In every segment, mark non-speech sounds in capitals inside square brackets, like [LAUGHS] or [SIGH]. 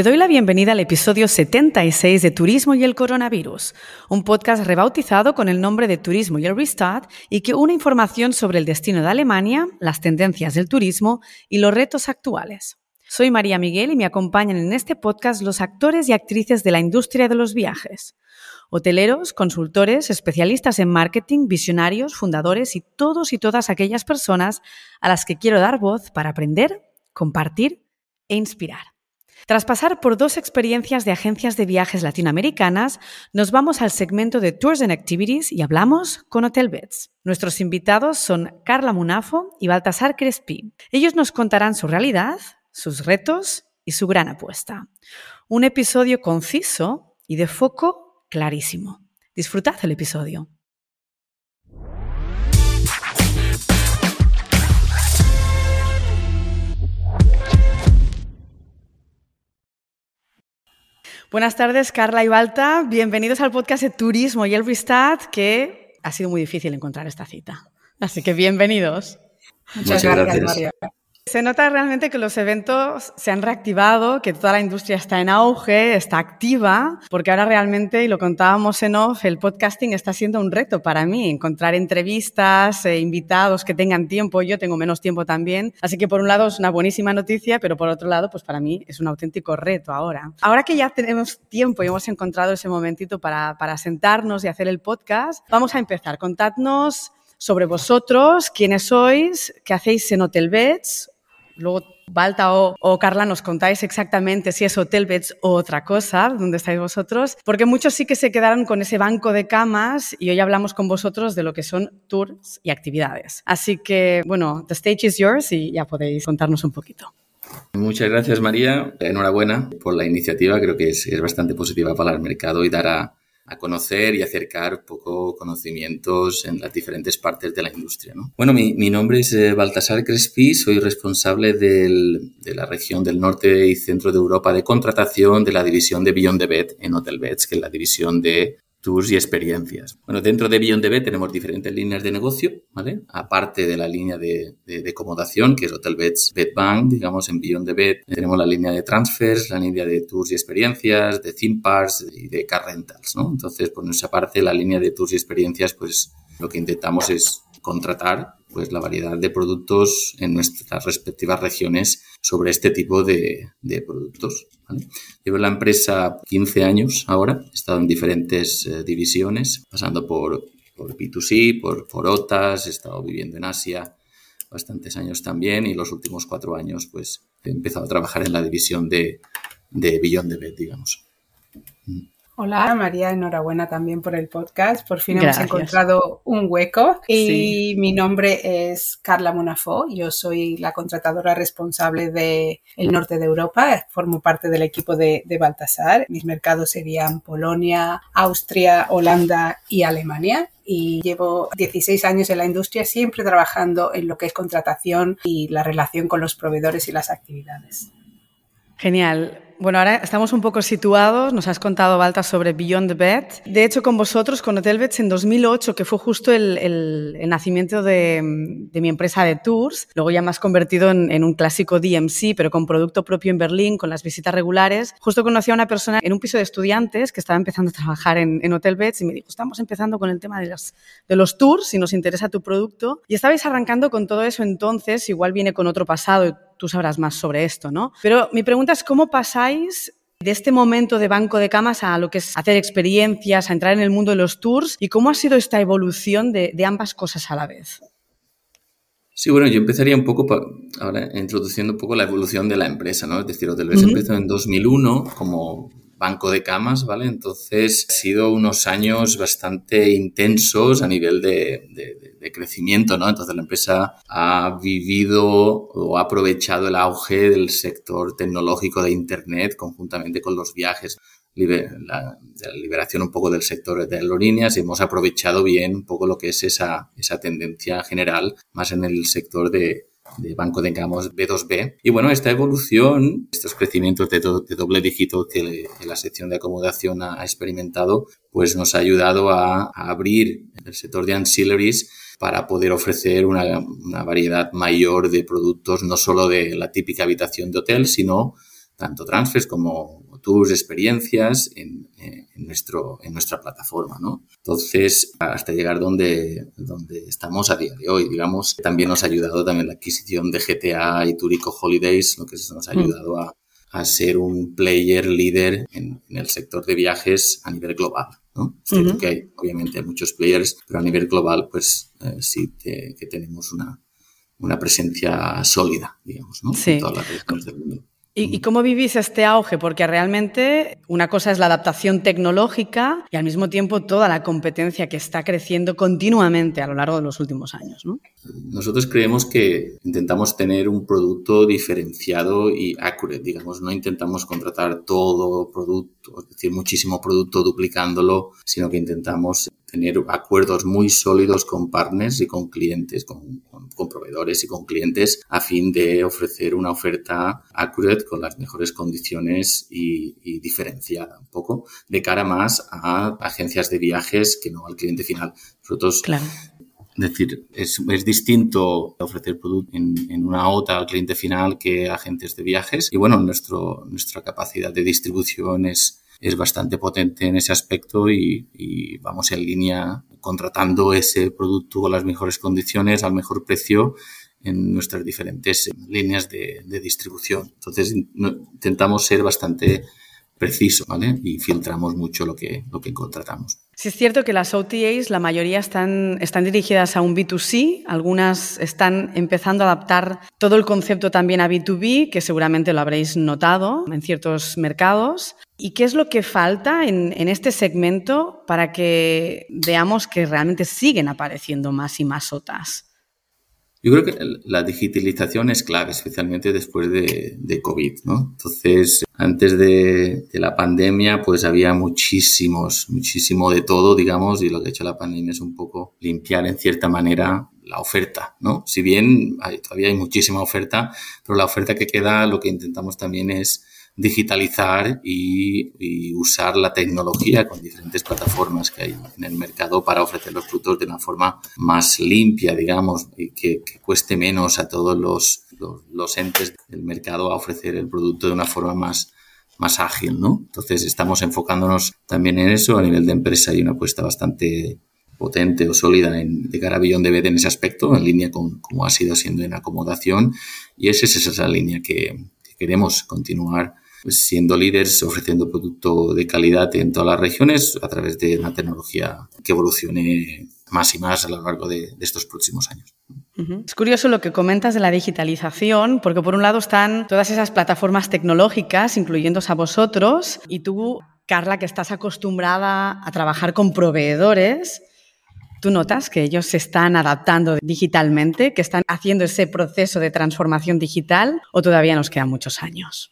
Te doy la bienvenida al episodio 76 de Turismo y el Coronavirus, un podcast rebautizado con el nombre de Turismo y el Restart y que une información sobre el destino de Alemania, las tendencias del turismo y los retos actuales. Soy María Miguel y me acompañan en este podcast los actores y actrices de la industria de los viajes. Hoteleros, consultores, especialistas en marketing, visionarios, fundadores y todos y todas aquellas personas a las que quiero dar voz para aprender, compartir e inspirar. Tras pasar por dos experiencias de agencias de viajes latinoamericanas, nos vamos al segmento de Tours and Activities y hablamos con Hotel Beds. Nuestros invitados son Carla Munafo y Baltasar Crespi. Ellos nos contarán su realidad, sus retos y su gran apuesta. Un episodio conciso y de foco clarísimo. Disfrutad el episodio. Buenas tardes, Carla y Balta. Bienvenidos al podcast de Turismo y el Restart, que ha sido muy difícil encontrar esta cita. Así que bienvenidos. Muchas, gracias, María. Se nota realmente que los eventos se han reactivado, que toda la industria está en auge, está activa, porque ahora realmente, y lo contábamos en off, el podcasting está siendo un reto para mí, encontrar entrevistas, eh, invitados que tengan tiempo, yo tengo menos tiempo también, así que por un lado es una buenísima noticia, pero por otro lado, pues para mí es un auténtico reto ahora. Ahora que ya tenemos tiempo y hemos encontrado ese momentito para, para sentarnos y hacer el podcast, vamos a empezar. Contadnos sobre vosotros, quiénes sois, qué hacéis en Hotel Beds Luego, Balta o, Carla, nos contáis exactamente si es Hotel Beds o otra cosa, dónde estáis vosotros, porque muchos sí que se quedaron con ese banco de camas y hoy hablamos con vosotros de lo que son tours y actividades. Así que, bueno, the stage is yours y ya podéis contarnos un poquito. Muchas gracias, María. Enhorabuena por la iniciativa. Creo que es bastante positiva para el mercado y dará a conocer y acercar poco conocimientos en las diferentes partes de la industria. ¿no? Bueno, mi, nombre es eh, Baltasar Crespi, soy responsable de la región del norte y centro de Europa de contratación de la división de Beyond the Bed en Hotel Beds, que es la división de tours y experiencias. Bueno, dentro de Beyond the tenemos diferentes líneas de negocio, ¿vale? Aparte de la línea de, de, acomodación, que es Hotel Beds, Bed Bank, digamos, en Beyond the Bed, tenemos la línea de transfers, la línea de tours y experiencias, de theme parks y de car rentals, ¿no? Entonces, por nuestra parte, la línea de tours y experiencias, pues lo que intentamos es contratar pues la variedad de productos en nuestras respectivas regiones sobre este tipo de, productos. Llevo la empresa 15 años ahora, he estado en diferentes eh, divisiones, pasando por, por B2C, por, por OTAS, he estado viviendo en Asia bastantes años también y los últimos cuatro años pues he empezado a trabajar en la división de, de Beyond the Bed, digamos. Hola María, enhorabuena también por el podcast. Por fin hemos encontrado un hueco. Y mi nombre es Carla Monafó. Yo soy la contratadora responsable del el norte de Europa. Formo parte del equipo de, de Baltasar. Mis mercados serían Polonia, Austria, Holanda y Alemania y llevo 16 años en la industria siempre trabajando en lo que es contratación y la relación con los proveedores y las actividades. Genial. Bueno, ahora estamos un poco situados. Nos has contado, Balta, sobre Beyond the Bed. De hecho, con vosotros, con Hotel Beds en 2008, que fue justo el, el, nacimiento de, de, mi empresa de tours. Luego ya más convertido en, en, un clásico DMC, pero con producto propio en Berlín, con las visitas regulares. Justo conocí a una persona en un piso de estudiantes que estaba empezando a trabajar en, en Hotel Beds y me dijo, estamos empezando con el tema de, las, de los tours, si nos interesa tu producto. Y estabais arrancando con todo eso entonces, igual viene con otro pasado tú sabrás más sobre esto, ¿no? Pero mi pregunta es, ¿cómo pasáis de este momento de banco de camas a lo que es hacer experiencias, a entrar en el mundo de los tours y cómo ha sido esta evolución de, de ambas cosas a la vez. Sí, bueno, yo empezaría un poco ahora introduciendo un poco la evolución de la empresa, ¿no? Es decir, Hotel uh -huh. empezó en 2001 como banco de camas, ¿vale? Entonces, ha sido unos años bastante intensos a nivel de, de, de, crecimiento, ¿no? Entonces, la empresa ha vivido o ha aprovechado el auge del sector tecnológico de Internet conjuntamente con los viajes. La, la, liberación un poco del sector de aerolíneas y hemos aprovechado bien un poco lo que es esa, esa tendencia general más en el sector de, de banco de digamos B2B. Y bueno, esta evolución, estos crecimientos de, do, de doble dígito que la sección de acomodación ha, ha experimentado, pues nos ha ayudado a, a, abrir el sector de ancillaries para poder ofrecer una, una variedad mayor de productos, no solo de la típica habitación de hotel, sino tanto transfers como tours, experiencias en, nuestro, en nuestra plataforma, ¿no? Entonces, hasta llegar donde, donde estamos a día de hoy, digamos, también nos ha ayudado también la adquisición de GTA y Turico Holidays, lo que nos ha mm. ayudado a, a ser un player líder en, el sector de viajes a nivel global. ¿No? Es que hay, obviamente, muchos players, pero a nivel global, pues eh, sí que tenemos una, una presencia sólida, digamos, ¿no? en todas las regiones del mundo. ¿Y, cómo vivís este auge? Porque realmente una cosa es la adaptación tecnológica y al mismo tiempo toda la competencia que está creciendo continuamente a lo largo de los últimos años. ¿no? Nosotros creemos que intentamos tener un producto diferenciado y accurate, digamos, no intentamos contratar todo producto, es decir, muchísimo producto duplicándolo, sino que intentamos tener acuerdos muy sólidos con partners y con clientes, con, proveedores y con clientes a fin de ofrecer una oferta accurate con las mejores condiciones y, diferenciada un poco de cara más a agencias de viajes que no al cliente final. Nosotros claro. Es decir, es, es, distinto ofrecer producto en, en, una OTA al cliente final que a agentes de viajes. Y bueno, nuestro, nuestra capacidad de distribución es, es bastante potente en ese aspecto y, vamos en línea contratando ese producto con las mejores condiciones al mejor precio en nuestras diferentes líneas de, distribución. Entonces intentamos ser bastante preciso, ¿vale? Y filtramos mucho lo que, lo que contratamos. Sí es cierto que las OTAs, la mayoría están, están dirigidas a un B2C, algunas están empezando a adaptar todo el concepto también a B2B, que seguramente lo habréis notado en ciertos mercados. ¿Y qué es lo que falta en, este segmento para que veamos que realmente siguen apareciendo más y más OTAs? Yo creo que la digitalización es clave, especialmente después de, COVID, ¿no? Entonces, antes de, la pandemia, pues había muchísimos, muchísimo de todo, digamos, y lo que ha hecho la pandemia es un poco limpiar en cierta manera la oferta, ¿no? Si bien todavía hay muchísima oferta, pero la oferta que queda, lo que intentamos también es digitalizar y, usar la tecnología con diferentes plataformas que hay en el mercado para ofrecer los productos de una forma más limpia, digamos, y que, cueste menos a todos los, los, entes del mercado a ofrecer el producto de una forma más, más ágil, ¿no? Entonces estamos enfocándonos también en eso. A nivel de empresa hay una apuesta bastante potente o sólida en, de cara a DBD en ese aspecto, en línea con como ha sido siendo en acomodación. Y esa es esa línea que queremos continuar pues, siendo líderes, ofreciendo producto de calidad en todas las regiones a través de una tecnología que evolucione más y más a lo largo de, estos próximos años. Es curioso lo que comentas de la digitalización, porque por un lado están todas esas plataformas tecnológicas, incluyéndose a vosotros, y tú, Carla, que estás acostumbrada a trabajar con proveedores, ¿Tú notas que ellos se están adaptando digitalmente, que están haciendo ese proceso de transformación digital o todavía nos quedan muchos años?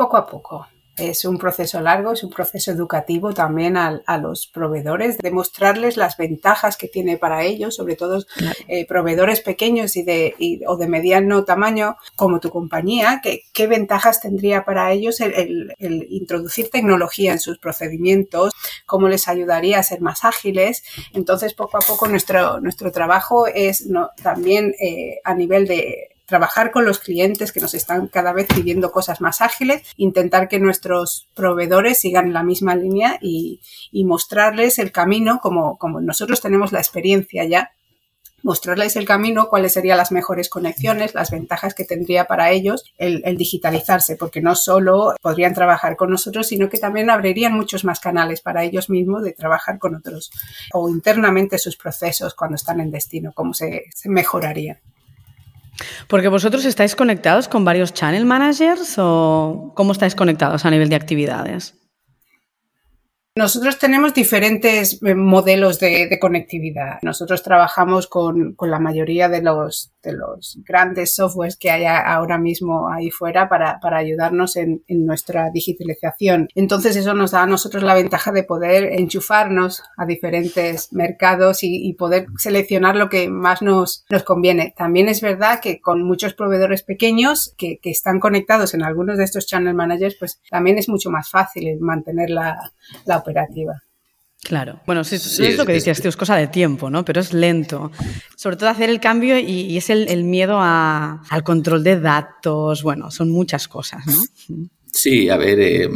poco a poco. Es un proceso largo, es un proceso educativo también a, los proveedores, demostrarles las ventajas que tiene para ellos, sobre todo eh, proveedores pequeños y de, o de mediano tamaño como tu compañía, que, qué ventajas tendría para ellos el, introducir tecnología en sus procedimientos, cómo les ayudaría a ser más ágiles. Entonces, poco a poco nuestro, nuestro trabajo es también eh, a nivel de trabajar con los clientes que nos están cada vez pidiendo cosas más ágiles, intentar que nuestros proveedores sigan la misma línea y, mostrarles el camino como, nosotros tenemos la experiencia ya mostrarles el camino, cuáles serían las mejores conexiones, las ventajas que tendría para ellos el, el, digitalizarse, porque no solo podrían trabajar con nosotros, sino que también abrirían muchos más canales para ellos mismos de trabajar con otros o internamente sus procesos cuando están en destino, cómo se, se mejorarían. Porque vosotros estáis conectados con varios channel managers o cómo estáis conectados a nivel de actividades? Nosotros tenemos diferentes eh, modelos de, conectividad. Nosotros trabajamos con, la mayoría de los, de los grandes softwares que hay ahora mismo ahí fuera para, ayudarnos en, nuestra digitalización. Entonces eso nos da a nosotros la ventaja de poder enchufarnos a diferentes mercados y, poder seleccionar lo que más nos, nos, conviene. También es verdad que con muchos proveedores pequeños que, que están conectados en algunos de estos channel managers, pues también es mucho más fácil mantener la, la operativa. Claro. Bueno, sí, es, lo que decías, es cosa de tiempo, ¿no? Pero es lento. Sobre todo hacer el cambio y, es el, miedo al control de datos. Bueno, son muchas cosas, ¿no? Sí, a ver, eh,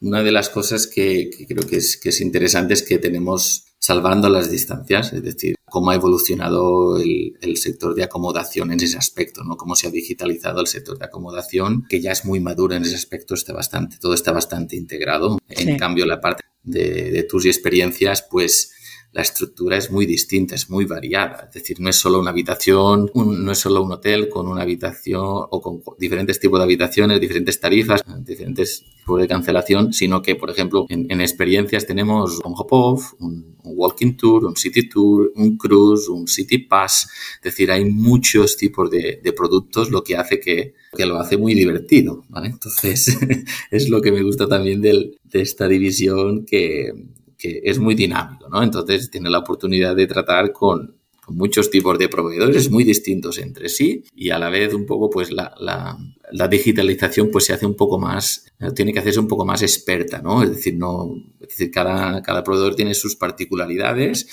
una de las cosas que, creo que es, que es interesante es que tenemos salvando las distancias, es decir, cómo ha evolucionado el, sector de acomodación en ese aspecto, ¿no? Cómo se ha digitalizado el sector de acomodación, que ya es muy maduro en ese aspecto, está bastante, todo está bastante integrado. En cambio, la parte de, de tus experiencias, pues la estructura es muy distinta, es muy variada. Es decir, no es solo una habitación, no es solo un hotel con una habitación o con diferentes tipos de habitaciones, diferentes tarifas, diferentes tipos de cancelación, sino que, por ejemplo, en, experiencias tenemos un hop-off, un, walking tour, un city tour, un cruise, un city pass. Es decir, hay muchos tipos de, productos, lo que hace que, que lo hace muy divertido. Entonces, [LAUGHS] es lo que me gusta también de esta división que, que es muy dinámico, ¿no? Entonces tiene la oportunidad de tratar con, muchos tipos de proveedores muy distintos entre sí y a la vez un poco pues la, la, digitalización pues se hace un poco más, tiene que hacerse un poco más experta, ¿no? Es decir, no, es decir, cada, cada proveedor tiene sus particularidades.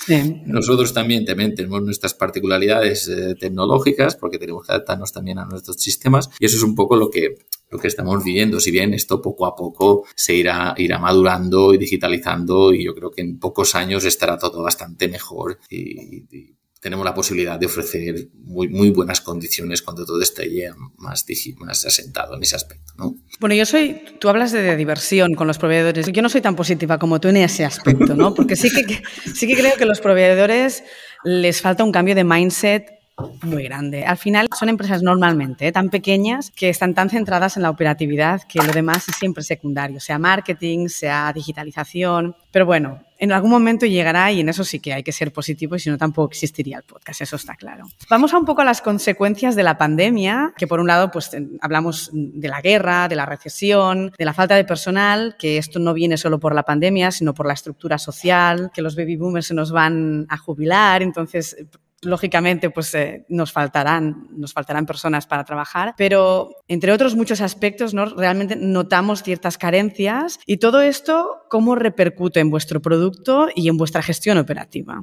Nosotros también, también tenemos nuestras particularidades eh, tecnológicas porque tenemos que adaptarnos también a nuestros sistemas y eso es un poco lo que lo que estamos viviendo. Si bien esto poco a poco se irá, irá madurando y digitalizando y yo creo que en pocos años estará todo bastante mejor y, tenemos la posibilidad de ofrecer muy, muy buenas condiciones cuando todo esté más, más asentado en ese aspecto. ¿no? Bueno, yo soy, tú hablas de diversión con los proveedores. Yo no soy tan positiva como tú en ese aspecto, ¿no? Porque sí que, [LAUGHS] sí que creo que los proveedores les falta un cambio de mindset muy grande. Al final son empresas normalmente ¿eh? tan pequeñas que están tan centradas en la operatividad que lo demás es siempre secundario, sea marketing, sea digitalización. Pero bueno, en algún momento llegará y en eso sí que hay que ser positivo y si no tampoco existiría el podcast, eso está claro. Vamos a un poco a las consecuencias de la pandemia, que por un lado pues hablamos de la guerra, de la recesión, de la falta de personal, que esto no viene solo por la pandemia, sino por la estructura social, que los baby boomers se nos van a jubilar, entonces lógicamente pues eh, nos faltarán nos faltarán personas para trabajar pero entre otros muchos aspectos ¿no? realmente notamos ciertas carencias y todo esto cómo repercute en vuestro producto y en vuestra gestión operativa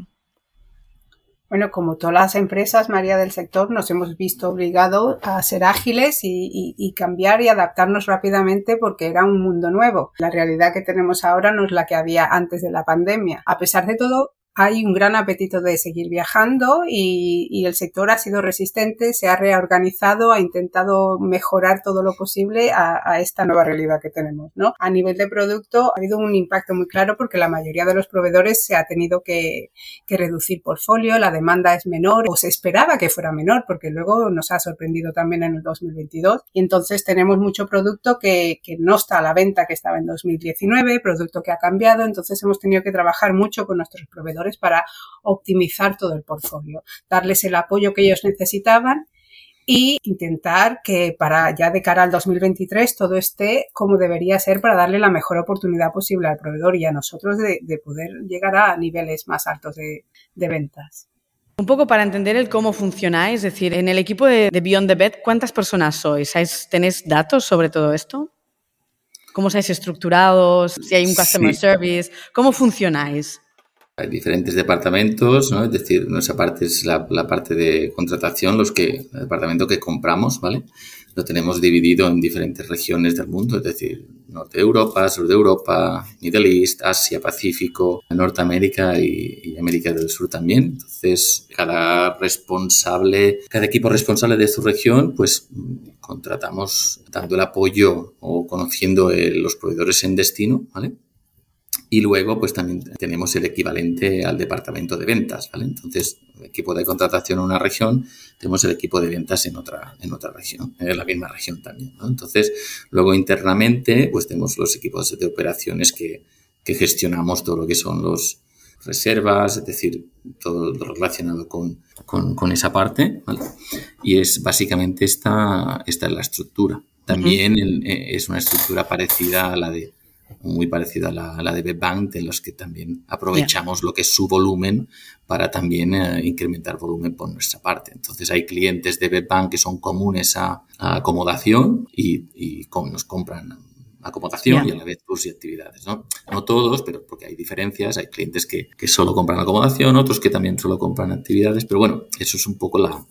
bueno, como todas las empresas, María, del sector, nos hemos visto obligados a ser ágiles y, cambiar y adaptarnos rápidamente porque era un mundo nuevo. La realidad que tenemos ahora no es la que había antes de la pandemia. A pesar de todo, hay un gran apetito de seguir viajando y, el sector ha sido resistente, se ha reorganizado, ha intentado mejorar todo lo posible a, esta nueva realidad que tenemos. A nivel de producto ha habido un impacto muy claro porque la mayoría de los proveedores se ha tenido que, reducir portfolio, la demanda es menor o se esperaba que fuera menor porque luego nos ha sorprendido también en el 2022 y entonces tenemos mucho producto que, que no está a la venta que estaba en 2019, producto que ha cambiado, entonces hemos tenido que trabajar mucho con nuestros proveedores para optimizar todo el portfolio, darles el apoyo que ellos necesitaban y intentar que para ya de cara al 2023 todo esté como debería ser para darle la mejor oportunidad posible al proveedor y a nosotros de, poder llegar a niveles más altos de, ventas. Un poco para entender el cómo funcionáis, es decir, en el equipo de, Beyond the Bed, ¿cuántas personas sois? ¿Tenéis datos sobre todo esto? ¿Cómo estáis estructurados? Si hay un customer service, ¿cómo funcionáis? Hay diferentes departamentos, ¿no? Es decir, nuestra parte es la, parte de contratación, los que, el departamento que compramos, ¿vale? Lo tenemos dividido en diferentes regiones del mundo, es decir, Norte de Europa, Sur de Europa, Middle East, Asia, Pacífico, Norteamérica y, y América del Sur también. Entonces, cada responsable, cada equipo responsable de su región, pues contratamos dando el apoyo o conociendo eh, los proveedores en destino, ¿vale? Y luego, pues también tenemos el equivalente al departamento de ventas, ¿vale? Entonces, el equipo de contratación en una región, tenemos el equipo de ventas en otra, en otra región, en la misma región también, ¿no? Entonces, luego internamente, pues tenemos los equipos de operaciones que, que gestionamos todo lo que son los reservas, es decir, todo lo relacionado con, con, con esa parte, ¿vale? Y es básicamente esta, esta es la estructura. También eh, es una estructura parecida a la de muy parecida a la, de BetBank, de los que también aprovechamos lo que es su volumen para también eh, incrementar volumen por nuestra parte. Entonces hay clientes de BetBank que son comunes a, acomodación y, nos compran acomodación y a la vez tours y actividades, ¿no? No todos, pero porque hay diferencias, hay clientes que, que solo compran acomodación, otros que también solo compran actividades, pero bueno, eso es un poco la,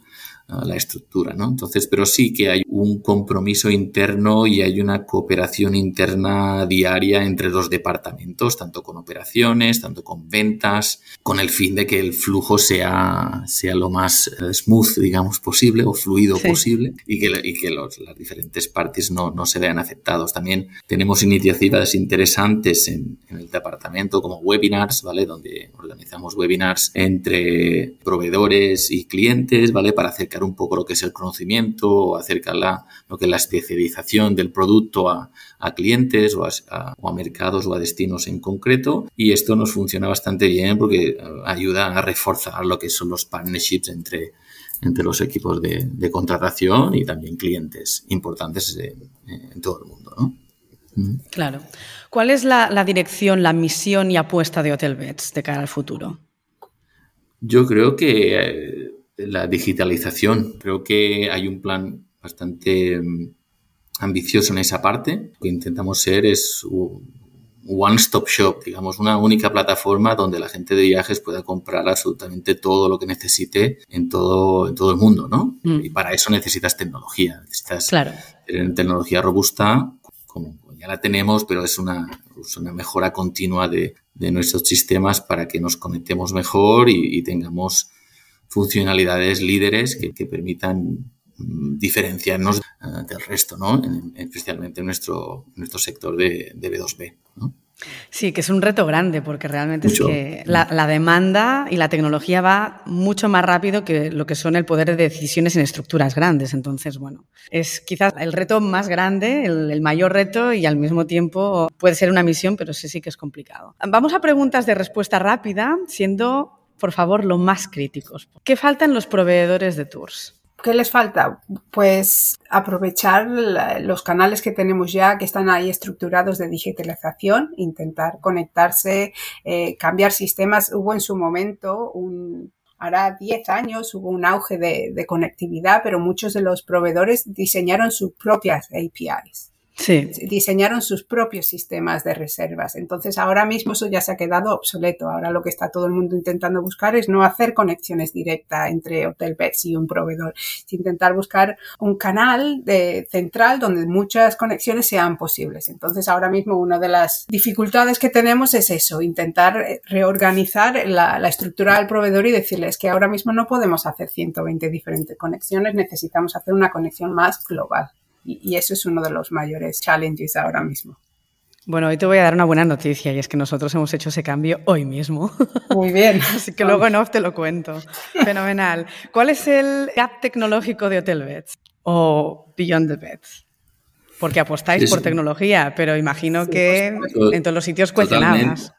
la estructura, ¿no? Entonces, pero sí que hay un compromiso interno y hay una cooperación interna diaria entre los departamentos, tanto con operaciones, tanto con ventas, con el fin de que el flujo sea, sea lo más eh, smooth, digamos, posible o fluido posible y que, y que los, las diferentes partes no, no se vean afectados. También tenemos iniciativas interesantes en, en el departamento como webinars, ¿vale? Donde organizamos webinars entre proveedores y clientes, ¿vale? Para acercar un poco lo que es el conocimiento o acercar la, lo que es la especialización del producto a, a clientes o a, o a, mercados o a destinos en concreto. Y esto nos funciona bastante bien porque eh, ayuda a reforzar lo que son los partnerships entre, entre los equipos de, de contratación y también clientes importantes en, en todo el mundo. ¿no? Claro. ¿Cuál es la, la, dirección, la misión y apuesta de Hotel Beds de cara al futuro? Yo creo que eh, la digitalización. Creo que hay un plan bastante mm, ambicioso en esa parte. Lo que intentamos ser es un one-stop shop, digamos, una única plataforma donde la gente de viajes pueda comprar absolutamente todo lo que necesite en todo, en todo el mundo, ¿no? Mm. Y para eso necesitas tecnología, necesitas claro. tener tecnología robusta, como ya la tenemos, pero es una, es una mejora continua de, de, nuestros sistemas para que nos conectemos mejor y, y tengamos funcionalidades líderes que, que permitan mm, diferenciarnos uh, del resto, ¿no? En, especialmente en nuestro, nuestro sector de, de B2B. ¿no? Sí, que es un reto grande porque realmente mucho. es que la, la, demanda y la tecnología va mucho más rápido que lo que son el poder de decisiones en estructuras grandes. Entonces, bueno, es quizás el reto más grande, el, el mayor reto y al mismo tiempo puede ser una misión, pero sí, sí que es complicado. Vamos a preguntas de respuesta rápida, siendo por favor, lo más críticos. ¿Qué faltan los proveedores de tours? ¿Qué les falta? Pues aprovechar los canales que tenemos ya, que están ahí estructurados de digitalización, intentar conectarse, eh, cambiar sistemas. Hubo en su momento un, hará 10 años hubo un auge de, conectividad, pero muchos de los proveedores diseñaron sus propias APIs. Sí. Diseñaron sus propios sistemas de reservas. Entonces, ahora mismo eso ya se ha quedado obsoleto. Ahora lo que está todo el mundo intentando buscar es no hacer conexiones directas entre Hotel Beds y un proveedor, es intentar buscar un canal de, central donde muchas conexiones sean posibles. Entonces, ahora mismo una de las dificultades que tenemos es eso, intentar reorganizar la, la estructura del proveedor y decirles que ahora mismo no podemos hacer 120 diferentes conexiones, necesitamos hacer una conexión más global. Y, y, eso es uno de los mayores challenges ahora mismo. Bueno, hoy te voy a dar una buena noticia y es que nosotros hemos hecho ese cambio hoy mismo. [LAUGHS] Muy bien. Así que luego en off te lo cuento. Fenomenal. ¿Cuál es el gap tecnológico de Hotel Beds o Beyond the Beds? Porque apostáis sí, por sí. tecnología, pero imagino sí, que pues, en todos los sitios cuestionabas.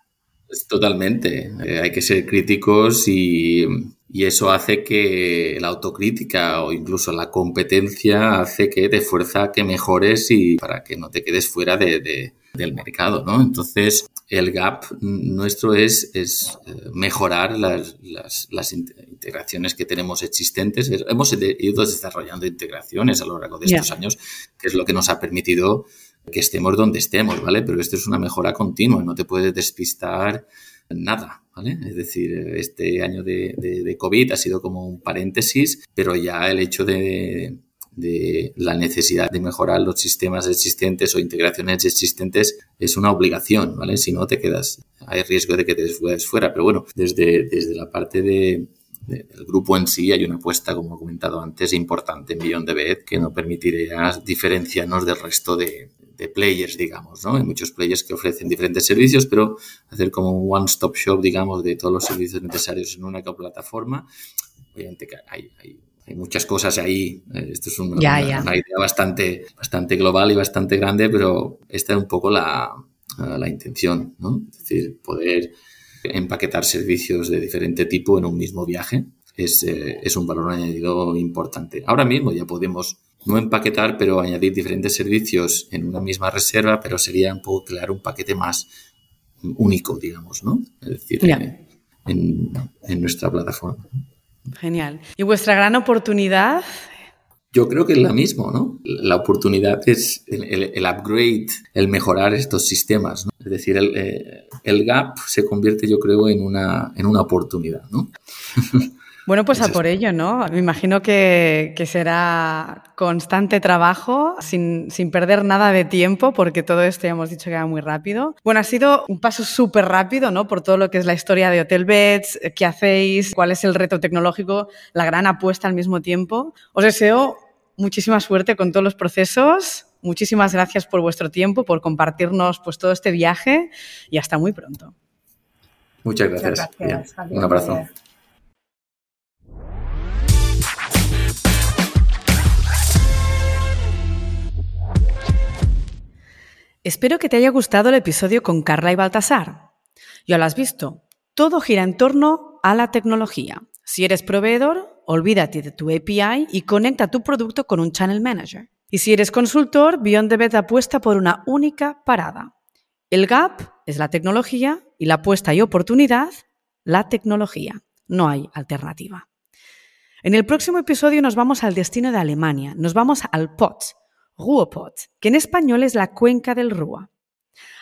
Totalmente. Eh, hay que ser críticos y, y, eso hace que la autocrítica o incluso la competencia hace que te fuerza a que mejores y para que no te quedes fuera de, de, del mercado, ¿no? Entonces, el gap nuestro es, es mejorar las, las, las, integraciones que tenemos existentes. Hemos ido desarrollando integraciones a lo largo de estos yeah. años, que es lo que nos ha permitido que estemos donde estemos, ¿vale? Pero esto es una mejora continua, no te puedes despistar nada, ¿vale? Es decir, este año de, de, COVID ha sido como un paréntesis, pero ya el hecho de, de la necesidad de mejorar los sistemas existentes o integraciones existentes es una obligación, ¿vale? Si no te quedas, hay riesgo de que te quedes fuera, pero bueno, desde, desde la parte de, del grupo en sí hay una apuesta, como he comentado antes, importante en Beyond the Bed que no permitiría diferenciarnos del resto de, de players, digamos, ¿no? Hay muchos players que ofrecen diferentes servicios, pero hacer como un one-stop shop, digamos, de todos los servicios necesarios en una plataforma, obviamente que hay, hay, hay muchas cosas ahí. Esto es una, ya, una, ya. una, idea bastante, bastante global y bastante grande, pero esta es un poco la, la intención, ¿no? Es decir, poder empaquetar servicios de diferente tipo en un mismo viaje es, eh, es un valor añadido importante. Ahora mismo ya podemos no empaquetar, pero añadir diferentes servicios en una misma reserva, pero sería un poco crear un paquete más único, digamos, ¿no? Es decir, yeah. en, en, nuestra plataforma. Genial. ¿Y vuestra gran oportunidad Yo creo que es la misma, ¿no? La oportunidad es el, upgrade, el mejorar estos sistemas, ¿no? Es decir, el, eh, el, gap se convierte, yo creo, en una, en una oportunidad, ¿no? [LAUGHS] Bueno, pues a por ello, ¿no? Me imagino que, será constante trabajo, sin, sin, perder nada de tiempo, porque todo esto ya hemos dicho que va muy rápido. Bueno, ha sido un paso súper rápido, ¿no? Por todo lo que es la historia de Hotel Beds, qué hacéis, cuál es el reto tecnológico, la gran apuesta al mismo tiempo. Os deseo muchísima suerte con todos los procesos. Muchísimas gracias por vuestro tiempo, por compartirnos pues, todo este viaje y hasta muy pronto. Muchas gracias. Un abrazo. Espero que te haya gustado el episodio con Carla y Baltasar. Ya lo has visto, todo gira en torno a la tecnología. Si eres proveedor, olvídate de tu API y conecta tu producto con un Channel Manager. Y si eres consultor, Beyond the Bed apuesta por una única parada. El gap es la tecnología y la apuesta y oportunidad, la tecnología. No hay alternativa. En el próximo episodio nos vamos al destino de Alemania, nos vamos al POTS, Ruhrpott, que en español es la cuenca del Ruhr.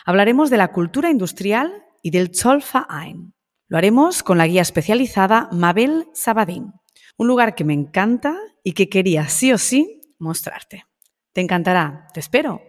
Hablaremos de la cultura industrial y del Zollverein. Lo haremos con la guía especializada Mabel Sabadín, un lugar que me encanta y que quería sí o sí mostrarte. Te encantará, te espero.